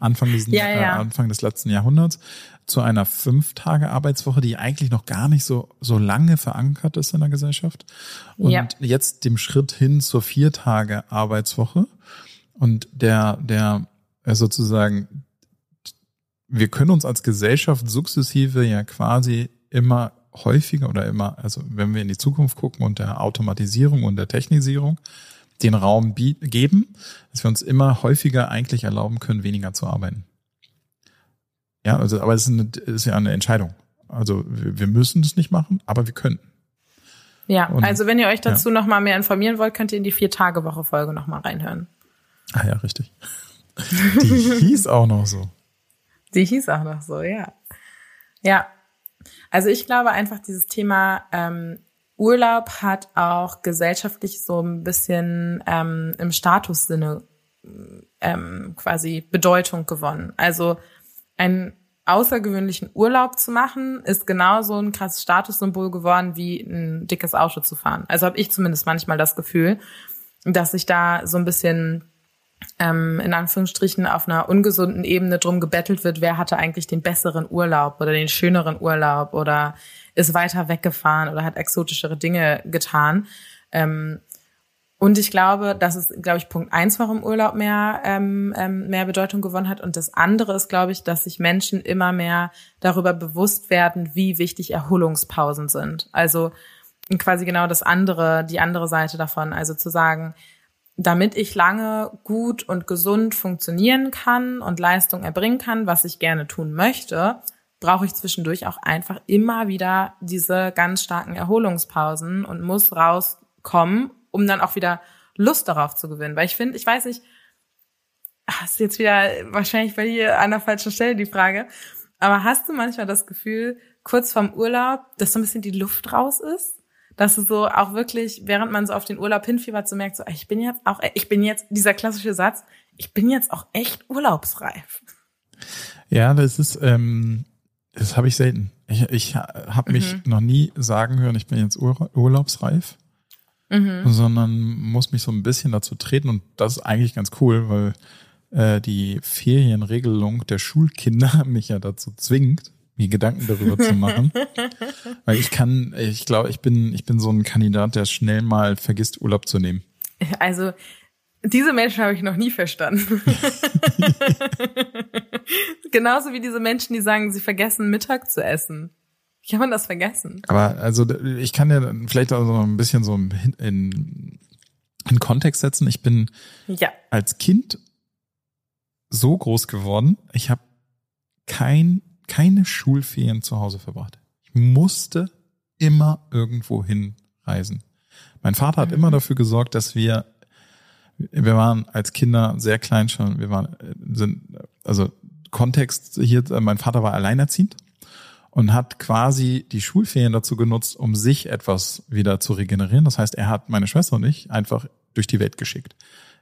Anfang, diesen, ja, ja. Äh, Anfang des letzten Jahrhunderts zu einer fünf Tage Arbeitswoche, die eigentlich noch gar nicht so, so lange verankert ist in der Gesellschaft. Und ja. jetzt dem Schritt hin zur vier Tage Arbeitswoche. Und der, der äh, sozusagen, wir können uns als Gesellschaft sukzessive ja quasi immer häufiger oder immer, also wenn wir in die Zukunft gucken und der Automatisierung und der Technisierung, den Raum geben, dass wir uns immer häufiger eigentlich erlauben können, weniger zu arbeiten. Ja, also, aber es ist, ist ja eine Entscheidung. Also wir müssen das nicht machen, aber wir können. Ja, Und, also wenn ihr euch dazu ja. noch mal mehr informieren wollt, könnt ihr in die Vier-Tage-Woche-Folge noch mal reinhören. Ah ja, richtig. Die hieß auch noch so. Die hieß auch noch so, ja. Ja, also ich glaube einfach dieses Thema ähm, Urlaub hat auch gesellschaftlich so ein bisschen ähm, im Statussinne ähm, quasi Bedeutung gewonnen. Also einen außergewöhnlichen Urlaub zu machen, ist genauso ein krasses Statussymbol geworden, wie ein dickes Auto zu fahren. Also habe ich zumindest manchmal das Gefühl, dass sich da so ein bisschen ähm, in Anführungsstrichen auf einer ungesunden Ebene drum gebettelt wird, wer hatte eigentlich den besseren Urlaub oder den schöneren Urlaub oder ist weiter weggefahren oder hat exotischere Dinge getan. Ähm, und ich glaube, das ist, glaube ich, Punkt eins, warum Urlaub mehr, ähm, ähm, mehr Bedeutung gewonnen hat. Und das andere ist, glaube ich, dass sich Menschen immer mehr darüber bewusst werden, wie wichtig Erholungspausen sind. Also quasi genau das andere, die andere Seite davon. Also zu sagen, damit ich lange gut und gesund funktionieren kann und Leistung erbringen kann, was ich gerne tun möchte, brauche ich zwischendurch auch einfach immer wieder diese ganz starken Erholungspausen und muss rauskommen, um dann auch wieder Lust darauf zu gewinnen. Weil ich finde, ich weiß nicht, hast jetzt wieder wahrscheinlich bei dir an der falschen Stelle die Frage, aber hast du manchmal das Gefühl, kurz vorm Urlaub, dass so ein bisschen die Luft raus ist? Dass du so auch wirklich, während man so auf den Urlaub hinfiebert, so merkt, so, ich bin jetzt auch, ich bin jetzt, dieser klassische Satz, ich bin jetzt auch echt urlaubsreif. Ja, das ist, ähm, das habe ich selten. Ich, ich habe mich mhm. noch nie sagen hören, ich bin jetzt ur urlaubsreif, mhm. sondern muss mich so ein bisschen dazu treten und das ist eigentlich ganz cool, weil äh, die Ferienregelung der Schulkinder *laughs* mich ja dazu zwingt, mir Gedanken darüber zu machen. *laughs* Weil ich kann, ich glaube, ich bin, ich bin so ein Kandidat, der schnell mal vergisst, Urlaub zu nehmen. Also, diese Menschen habe ich noch nie verstanden. *laughs* Genauso wie diese Menschen, die sagen, sie vergessen Mittag zu essen. Wie kann man das vergessen? Aber also ich kann ja vielleicht auch so ein bisschen so in, in, in Kontext setzen. Ich bin ja. als Kind so groß geworden. Ich habe kein keine Schulferien zu Hause verbracht. Ich musste immer irgendwo hinreisen. Mein Vater hat mhm. immer dafür gesorgt, dass wir, wir waren als Kinder sehr klein schon, wir waren, sind, also Kontext hier, mein Vater war alleinerziehend und hat quasi die Schulferien dazu genutzt, um sich etwas wieder zu regenerieren. Das heißt, er hat meine Schwester und ich einfach durch die Welt geschickt.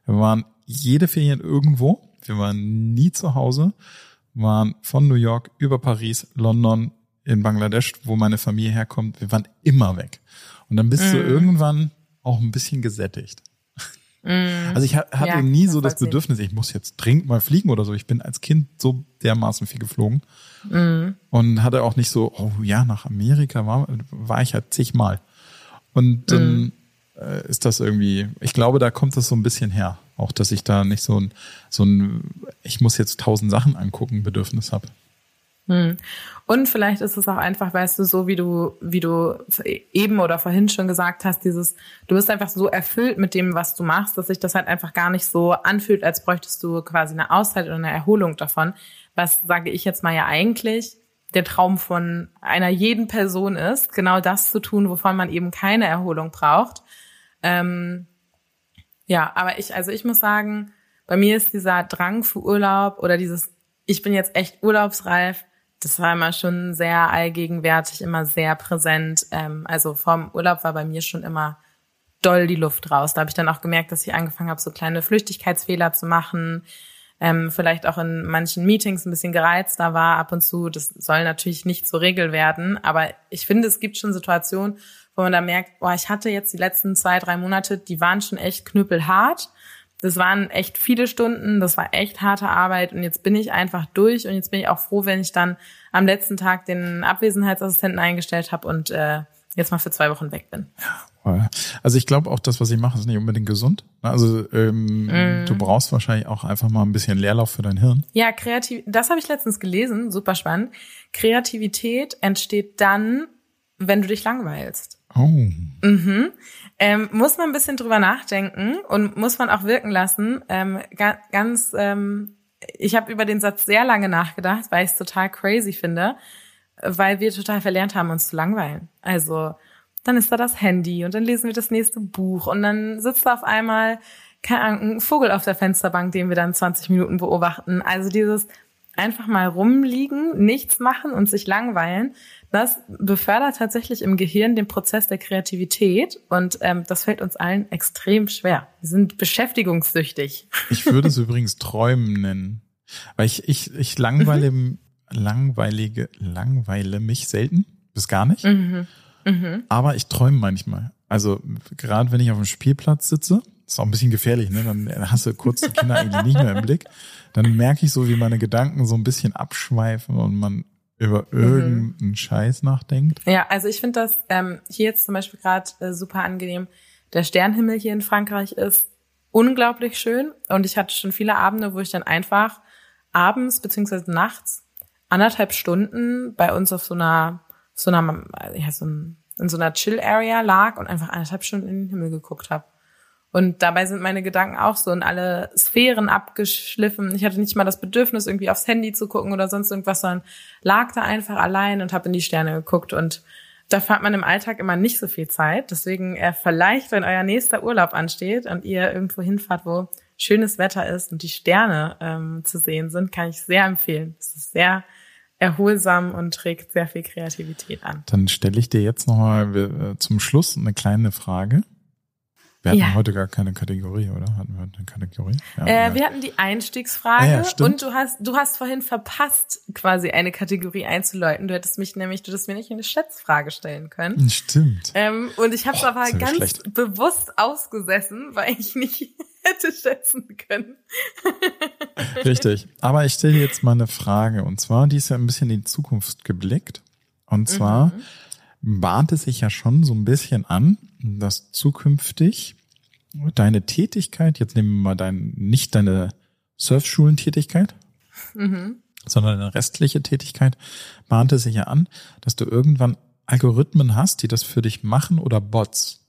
Wir waren jede Ferien irgendwo, wir waren nie zu Hause waren von New York über Paris, London, in Bangladesch, wo meine Familie herkommt. Wir waren immer weg. Und dann bist mm. du irgendwann auch ein bisschen gesättigt. Mm. Also ich hatte ja, nie so das Bedürfnis, ich muss jetzt dringend mal fliegen oder so. Ich bin als Kind so dermaßen viel geflogen mm. und hatte auch nicht so, oh ja, nach Amerika war, war ich halt zigmal. Und dann mm. äh, ist das irgendwie, ich glaube, da kommt das so ein bisschen her. Auch, dass ich da nicht so ein, so ein, ich muss jetzt tausend Sachen angucken, Bedürfnis habe. Hm. Und vielleicht ist es auch einfach, weißt du, so wie du, wie du eben oder vorhin schon gesagt hast, dieses, du bist einfach so erfüllt mit dem, was du machst, dass sich das halt einfach gar nicht so anfühlt, als bräuchtest du quasi eine Auszeit oder eine Erholung davon. Was sage ich jetzt mal ja eigentlich der Traum von einer jeden Person ist, genau das zu tun, wovon man eben keine Erholung braucht. Ähm, ja, aber ich, also ich muss sagen, bei mir ist dieser Drang für Urlaub oder dieses, ich bin jetzt echt urlaubsreif, das war immer schon sehr allgegenwärtig, immer sehr präsent. Ähm, also vorm Urlaub war bei mir schon immer doll die Luft raus. Da habe ich dann auch gemerkt, dass ich angefangen habe, so kleine Flüchtigkeitsfehler zu machen. Ähm, vielleicht auch in manchen Meetings ein bisschen gereizter war ab und zu. Das soll natürlich nicht zur Regel werden, aber ich finde, es gibt schon Situationen, wo man da merkt, boah, ich hatte jetzt die letzten zwei, drei Monate, die waren schon echt knüppelhart. Das waren echt viele Stunden, das war echt harte Arbeit und jetzt bin ich einfach durch und jetzt bin ich auch froh, wenn ich dann am letzten Tag den Abwesenheitsassistenten eingestellt habe und äh, jetzt mal für zwei Wochen weg bin. Also ich glaube auch, das, was ich mache, ist nicht unbedingt gesund. Also ähm, mm. du brauchst wahrscheinlich auch einfach mal ein bisschen Leerlauf für dein Hirn. Ja, kreativ. Das habe ich letztens gelesen, super spannend. Kreativität entsteht dann, wenn du dich langweilst. Oh. Mhm. Ähm, muss man ein bisschen drüber nachdenken und muss man auch wirken lassen. Ähm, ga, ganz, ähm, ich habe über den Satz sehr lange nachgedacht, weil ich es total crazy finde, weil wir total verlernt haben, uns zu langweilen. Also dann ist da das Handy und dann lesen wir das nächste Buch und dann sitzt da auf einmal keine Ahnung, ein Vogel auf der Fensterbank, den wir dann 20 Minuten beobachten. Also dieses einfach mal rumliegen, nichts machen und sich langweilen das befördert tatsächlich im Gehirn den Prozess der Kreativität und ähm, das fällt uns allen extrem schwer. Wir sind beschäftigungssüchtig. Ich würde es *laughs* übrigens Träumen nennen, weil ich ich ich langweile mhm. langweilige langweile mich selten bis gar nicht. Mhm. Mhm. Aber ich träume manchmal. Also gerade wenn ich auf dem Spielplatz sitze, ist auch ein bisschen gefährlich, ne? Dann hast du kurz die Kinder eigentlich nicht mehr im Blick. Dann merke ich so, wie meine Gedanken so ein bisschen abschweifen und man über mhm. irgendeinen mhm. Scheiß nachdenkt. Ja, also ich finde das ähm, hier jetzt zum Beispiel gerade äh, super angenehm. Der Sternhimmel hier in Frankreich ist unglaublich schön und ich hatte schon viele Abende, wo ich dann einfach abends beziehungsweise nachts anderthalb Stunden bei uns auf so einer so einer ja so ein, in so einer Chill Area lag und einfach anderthalb Stunden in den Himmel geguckt habe. Und dabei sind meine Gedanken auch so in alle Sphären abgeschliffen. Ich hatte nicht mal das Bedürfnis, irgendwie aufs Handy zu gucken oder sonst irgendwas, sondern lag da einfach allein und habe in die Sterne geguckt. Und da hat man im Alltag immer nicht so viel Zeit. Deswegen äh, vielleicht, wenn euer nächster Urlaub ansteht und ihr irgendwo hinfahrt, wo schönes Wetter ist und die Sterne ähm, zu sehen sind, kann ich sehr empfehlen. Es ist sehr erholsam und trägt sehr viel Kreativität an. Dann stelle ich dir jetzt nochmal äh, zum Schluss eine kleine Frage. Wir hatten ja. heute gar keine Kategorie, oder? Hatten wir heute eine Kategorie? Ja, äh, ja. Wir hatten die Einstiegsfrage ah, und du hast, du hast vorhin verpasst, quasi eine Kategorie einzuläuten. Du hättest mich nämlich, du hättest mir nicht eine Schätzfrage stellen können. Stimmt. Ähm, und ich habe es aber ganz schlecht. bewusst ausgesessen, weil ich nicht *laughs* hätte schätzen können. *laughs* Richtig. Aber ich stelle jetzt mal eine Frage. Und zwar, die ist ja ein bisschen in die Zukunft geblickt. Und zwar mhm. bahnt es sich ja schon so ein bisschen an, dass zukünftig deine Tätigkeit, jetzt nehmen wir mal dein, nicht deine Surfschulentätigkeit, mhm. sondern eine restliche Tätigkeit, bahnte sich ja an, dass du irgendwann Algorithmen hast, die das für dich machen oder Bots.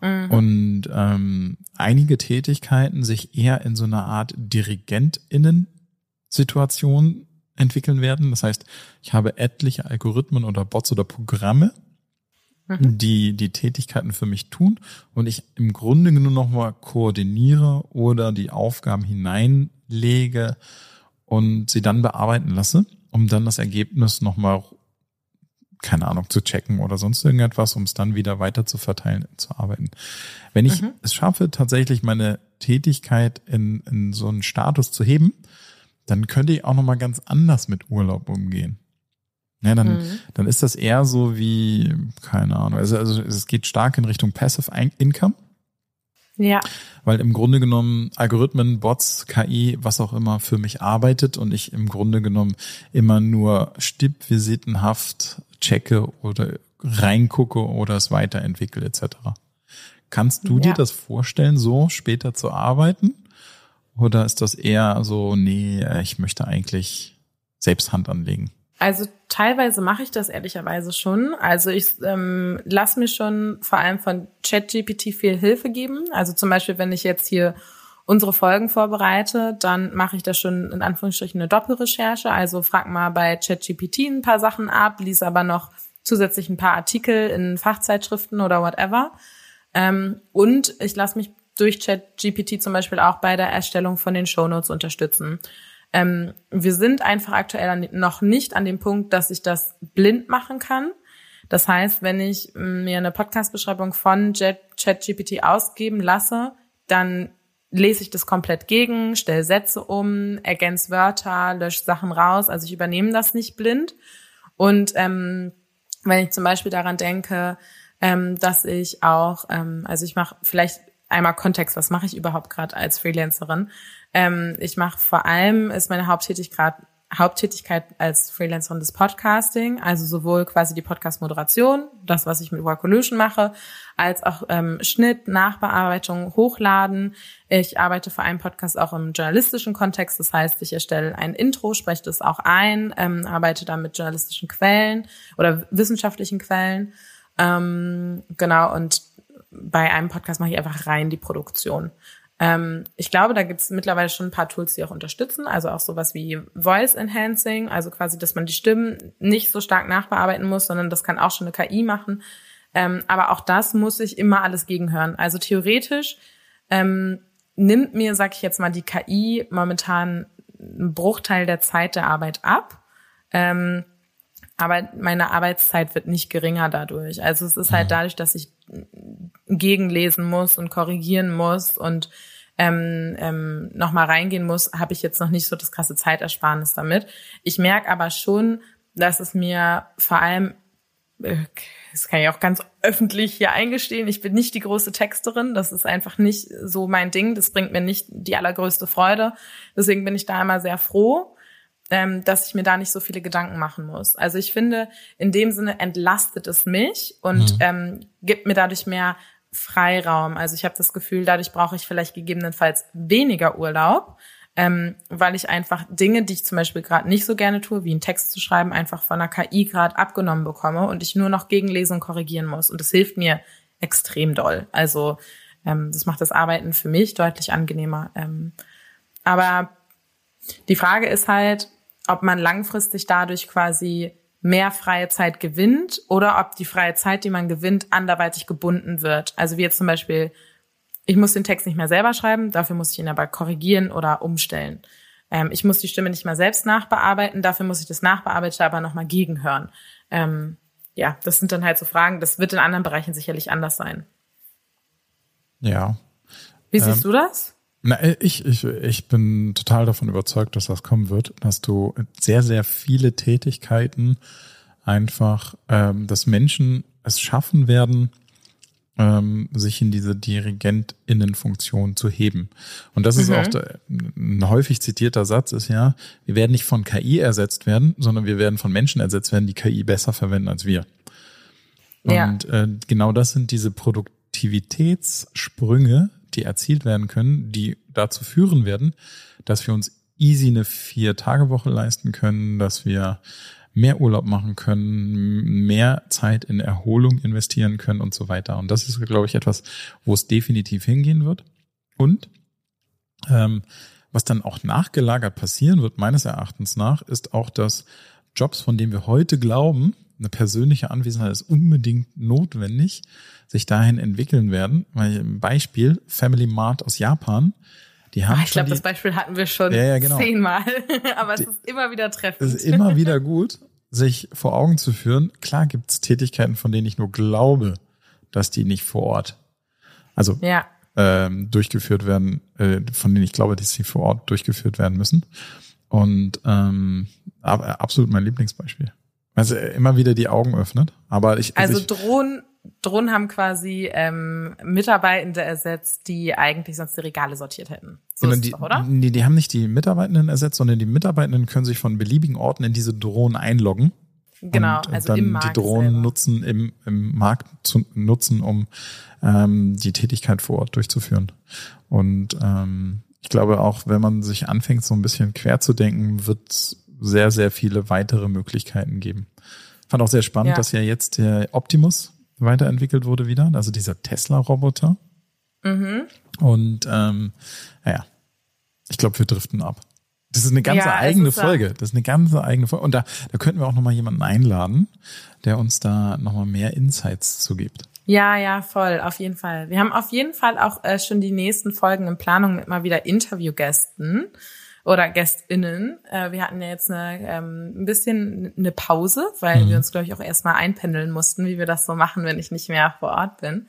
Mhm. Und ähm, einige Tätigkeiten sich eher in so einer Art DirigentInnen-Situation entwickeln werden. Das heißt, ich habe etliche Algorithmen oder Bots oder Programme, mhm. die die Tätigkeiten für mich tun und ich im Grunde nur noch mal koordiniere oder die Aufgaben hineinlege und sie dann bearbeiten lasse, um dann das Ergebnis noch mal keine Ahnung, zu checken oder sonst irgendetwas, um es dann wieder weiter zu verteilen, zu arbeiten. Wenn ich mhm. es schaffe, tatsächlich meine Tätigkeit in, in so einen Status zu heben, dann könnte ich auch nochmal ganz anders mit Urlaub umgehen. Ja, dann, mhm. dann ist das eher so wie, keine Ahnung, also, also es geht stark in Richtung Passive Income. Ja. Weil im Grunde genommen Algorithmen, Bots, KI, was auch immer für mich arbeitet und ich im Grunde genommen immer nur stippvisitenhaft checke oder reingucke oder es weiterentwickle etc. Kannst du ja. dir das vorstellen, so später zu arbeiten? Oder ist das eher so, nee, ich möchte eigentlich selbst Hand anlegen? Also teilweise mache ich das ehrlicherweise schon. Also ich ähm, lasse mir schon vor allem von ChatGPT viel Hilfe geben. Also zum Beispiel, wenn ich jetzt hier unsere Folgen vorbereite, dann mache ich da schon in Anführungsstrichen eine Doppelrecherche. Also frag mal bei ChatGPT ein paar Sachen ab, lies aber noch zusätzlich ein paar Artikel in Fachzeitschriften oder whatever. Ähm, und ich lasse mich durch ChatGPT zum Beispiel auch bei der Erstellung von den Shownotes unterstützen. Ähm, wir sind einfach aktuell noch nicht an dem Punkt, dass ich das blind machen kann. Das heißt, wenn ich mir eine Podcast-Beschreibung von ChatGPT ausgeben lasse, dann lese ich das komplett gegen, stelle Sätze um, ergänze Wörter, lösche Sachen raus. Also ich übernehme das nicht blind. Und ähm, wenn ich zum Beispiel daran denke, ähm, dass ich auch, ähm, also ich mache vielleicht einmal Kontext, was mache ich überhaupt gerade als Freelancerin? Ähm, ich mache vor allem, ist meine Haupttätigkeit, Haupttätigkeit als Freelancerin des Podcasting, also sowohl quasi die Podcast-Moderation, das, was ich mit Workolution mache, als auch ähm, Schnitt, Nachbearbeitung, Hochladen. Ich arbeite für einen Podcast auch im journalistischen Kontext, das heißt, ich erstelle ein Intro, spreche das auch ein, ähm, arbeite dann mit journalistischen Quellen oder wissenschaftlichen Quellen. Ähm, genau, und bei einem Podcast mache ich einfach rein die Produktion. Ähm, ich glaube, da gibt es mittlerweile schon ein paar Tools, die auch unterstützen. Also auch sowas wie Voice Enhancing, also quasi, dass man die Stimmen nicht so stark nachbearbeiten muss, sondern das kann auch schon eine KI machen. Ähm, aber auch das muss ich immer alles gegenhören. Also theoretisch ähm, nimmt mir, sag ich jetzt mal, die KI momentan einen Bruchteil der Zeit der Arbeit ab. Ähm, aber meine Arbeitszeit wird nicht geringer dadurch. Also es ist halt mhm. dadurch, dass ich gegenlesen muss und korrigieren muss und ähm, ähm, nochmal reingehen muss, habe ich jetzt noch nicht so das krasse Zeitersparnis damit. Ich merke aber schon, dass es mir vor allem, äh, das kann ich auch ganz öffentlich hier eingestehen, ich bin nicht die große Texterin, das ist einfach nicht so mein Ding, das bringt mir nicht die allergrößte Freude. Deswegen bin ich da immer sehr froh, ähm, dass ich mir da nicht so viele Gedanken machen muss. Also ich finde, in dem Sinne entlastet es mich und mhm. ähm, gibt mir dadurch mehr Freiraum. Also ich habe das Gefühl, dadurch brauche ich vielleicht gegebenenfalls weniger Urlaub, ähm, weil ich einfach Dinge, die ich zum Beispiel gerade nicht so gerne tue, wie einen Text zu schreiben, einfach von einer KI gerade abgenommen bekomme und ich nur noch gegenlesen und korrigieren muss. Und das hilft mir extrem doll. Also Ähm, das macht das Arbeiten für mich deutlich angenehmer. Ähm, aber die Frage ist halt, ob man langfristig dadurch quasi mehr freie Zeit gewinnt oder ob die freie Zeit, die man gewinnt, anderweitig gebunden wird. Also wie jetzt zum Beispiel, ich muss den Text nicht mehr selber schreiben, dafür muss ich ihn aber korrigieren oder umstellen. Ähm, ich muss die Stimme nicht mal selbst nachbearbeiten, dafür muss ich das Nachbearbeitete aber nochmal gegenhören. Ähm, ja, das sind dann halt so Fragen, das wird in anderen Bereichen sicherlich anders sein. Ja. Wie siehst ähm, du das? Na, ich, ich, ich bin total davon überzeugt, dass das kommen wird, dass du sehr, sehr viele Tätigkeiten einfach, ähm, dass Menschen es schaffen werden, ähm, sich in diese DirigentInnenfunktion zu heben. Und das mhm. ist auch der, ein häufig zitierter Satz ist ja, wir werden nicht von KI ersetzt werden, sondern wir werden von Menschen ersetzt werden, die KI besser verwenden als wir. Und ja. äh, genau das sind diese Produktivitätssprünge, die erzielt werden können, die dazu führen werden, dass wir uns easy eine Vier-Tage-Woche leisten können, dass wir mehr Urlaub machen können, mehr Zeit in Erholung investieren können und so weiter. Und das ist, glaube ich, etwas, wo es definitiv hingehen wird. Und ähm, was dann auch nachgelagert passieren wird, meines Erachtens nach, ist auch, dass Jobs, von denen wir heute glauben, eine persönliche Anwesenheit ist unbedingt notwendig, sich dahin entwickeln werden. Beispiel Family Mart aus Japan. Die haben Ach, ich glaube, das Beispiel hatten wir schon ja, ja, genau. zehnmal, *laughs* aber es die, ist immer wieder treffend. Es ist immer wieder gut, sich vor Augen zu führen. Klar gibt es Tätigkeiten, von denen ich nur glaube, dass die nicht vor Ort, also ja. ähm, durchgeführt werden, äh, von denen ich glaube, dass sie vor Ort durchgeführt werden müssen. Und ähm, absolut mein Lieblingsbeispiel. Also immer wieder die Augen öffnet. Aber ich also, also ich, Drohnen Drohnen haben quasi ähm, Mitarbeitende ersetzt, die eigentlich sonst die Regale sortiert hätten. So genau, ist die, doch, oder? Nee, die haben nicht die Mitarbeitenden ersetzt, sondern die Mitarbeitenden können sich von beliebigen Orten in diese Drohnen einloggen. Genau, und also dann im Markt die Drohnen selber. nutzen im, im Markt zu nutzen, um ähm, die Tätigkeit vor Ort durchzuführen. Und ähm, ich glaube auch, wenn man sich anfängt, so ein bisschen quer zu denken, wird sehr, sehr viele weitere Möglichkeiten geben. Fand auch sehr spannend, ja. dass ja jetzt der Optimus weiterentwickelt wurde wieder, also dieser Tesla-Roboter. Mhm. Und ähm, naja, ich glaube, wir driften ab. Das ist eine ganze ja, eigene Folge. Das ist eine ganze eigene Folge. Und da, da könnten wir auch nochmal jemanden einladen, der uns da nochmal mehr Insights zu gibt. Ja, ja, voll, auf jeden Fall. Wir haben auf jeden Fall auch äh, schon die nächsten Folgen in Planung mit mal wieder Interviewgästen oder GästInnen. Äh, wir hatten ja jetzt eine, ähm, ein bisschen eine Pause, weil mhm. wir uns, glaube ich, auch erstmal einpendeln mussten, wie wir das so machen, wenn ich nicht mehr vor Ort bin.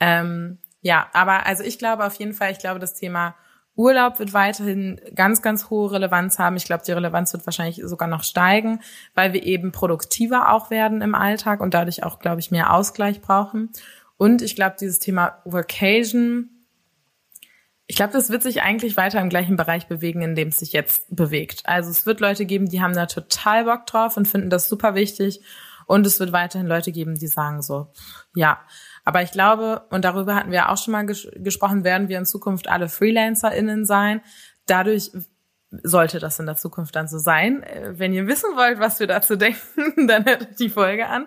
Ähm, ja, aber also ich glaube auf jeden Fall, ich glaube, das Thema Urlaub wird weiterhin ganz, ganz hohe Relevanz haben. Ich glaube, die Relevanz wird wahrscheinlich sogar noch steigen, weil wir eben produktiver auch werden im Alltag und dadurch auch, glaube ich, mehr Ausgleich brauchen. Und ich glaube, dieses Thema Vacation ich glaube, das wird sich eigentlich weiter im gleichen Bereich bewegen, in dem es sich jetzt bewegt. Also es wird Leute geben, die haben da total Bock drauf und finden das super wichtig. Und es wird weiterhin Leute geben, die sagen so, ja. Aber ich glaube, und darüber hatten wir auch schon mal ges gesprochen, werden wir in Zukunft alle FreelancerInnen sein. Dadurch sollte das in der Zukunft dann so sein. Äh, wenn ihr wissen wollt, was wir dazu *laughs* denken, dann hört die Folge an.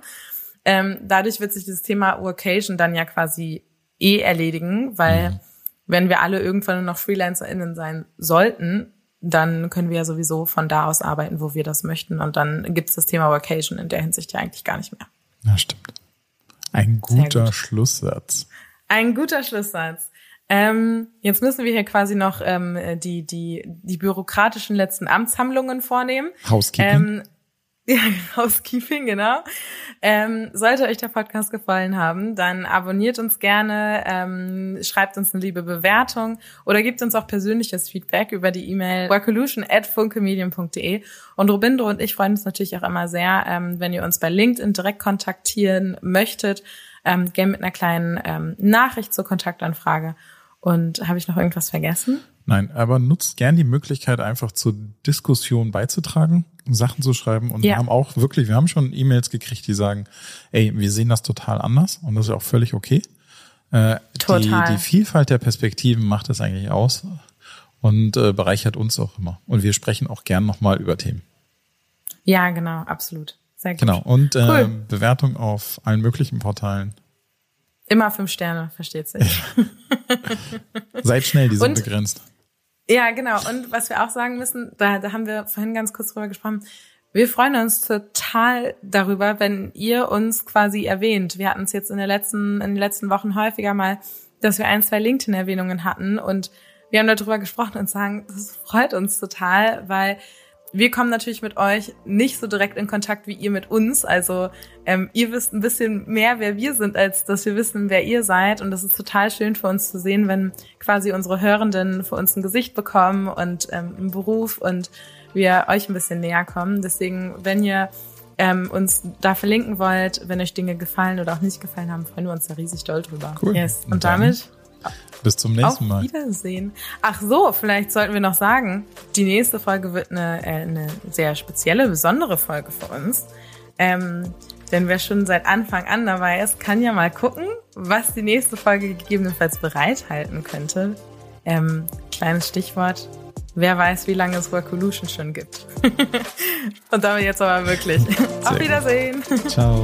Ähm, dadurch wird sich dieses Thema Workation dann ja quasi eh erledigen, weil mhm wenn wir alle irgendwann noch FreelancerInnen sein sollten, dann können wir ja sowieso von da aus arbeiten, wo wir das möchten. Und dann gibt es das Thema Vacation in der Hinsicht ja eigentlich gar nicht mehr. Ja, stimmt. Ein guter gut. Schlusssatz. Ein guter Schlusssatz. Ähm, jetzt müssen wir hier quasi noch ähm, die, die, die bürokratischen letzten Amtshandlungen vornehmen. Housekeeping. Ähm, *laughs* Ja, Housekeeping, genau. Ähm, sollte euch der Podcast gefallen haben, dann abonniert uns gerne, ähm, schreibt uns eine liebe Bewertung oder gebt uns auch persönliches Feedback über die E-Mail workolution@funkemedium.de. Und Robindo und ich freuen uns natürlich auch immer sehr, ähm, wenn ihr uns bei LinkedIn direkt kontaktieren möchtet, ähm, gerne mit einer kleinen ähm, Nachricht zur Kontaktanfrage. Und habe ich noch irgendwas vergessen? Nein, aber nutzt gern die Möglichkeit, einfach zur Diskussion beizutragen, Sachen zu schreiben. Und ja. wir haben auch wirklich, wir haben schon E-Mails gekriegt, die sagen, ey, wir sehen das total anders und das ist auch völlig okay. Äh, total. Die, die Vielfalt der Perspektiven macht es eigentlich aus und äh, bereichert uns auch immer. Und wir sprechen auch gern nochmal über Themen. Ja, genau, absolut. Sehr gut. Genau. Und äh, cool. Bewertung auf allen möglichen Portalen Immer fünf Sterne, versteht sich. *laughs* Seid schnell, die sind Und- begrenzt. Ja, genau. Und was wir auch sagen müssen, da, da haben wir vorhin ganz kurz drüber gesprochen. Wir freuen uns total darüber, wenn ihr uns quasi erwähnt. Wir hatten es jetzt in, der letzten, in den letzten Wochen häufiger mal, dass wir ein, zwei LinkedIn-Erwähnungen hatten und wir haben darüber gesprochen und sagen, das freut uns total, weil wir kommen natürlich mit euch nicht so direkt in Kontakt wie ihr mit uns. Also ähm, ihr wisst ein bisschen mehr, wer wir sind, als dass wir wissen, wer ihr seid. Und das ist total schön für uns zu sehen, wenn quasi unsere Hörenden für uns ein Gesicht bekommen und ähm, einen Beruf und wir euch ein bisschen näher kommen. Deswegen, wenn ihr ähm, uns da verlinken wollt, wenn euch Dinge gefallen oder auch nicht gefallen haben, freuen wir uns da riesig doll drüber. Cool. Yes. Und, Und dann damit Bis zum auf nächsten Mal. Wiedersehen. Ach so, vielleicht sollten wir noch sagen, die nächste Folge wird eine, äh, eine sehr spezielle, besondere Folge für uns. Ähm, denn wer schon seit Anfang an dabei ist, kann ja mal gucken, was die nächste Folge gegebenenfalls bereithalten könnte. Ähm, kleines Stichwort. Wer weiß, wie lange es Workolution schon gibt. *laughs* Und damit jetzt aber wirklich. Auf gut. Wiedersehen. Ciao.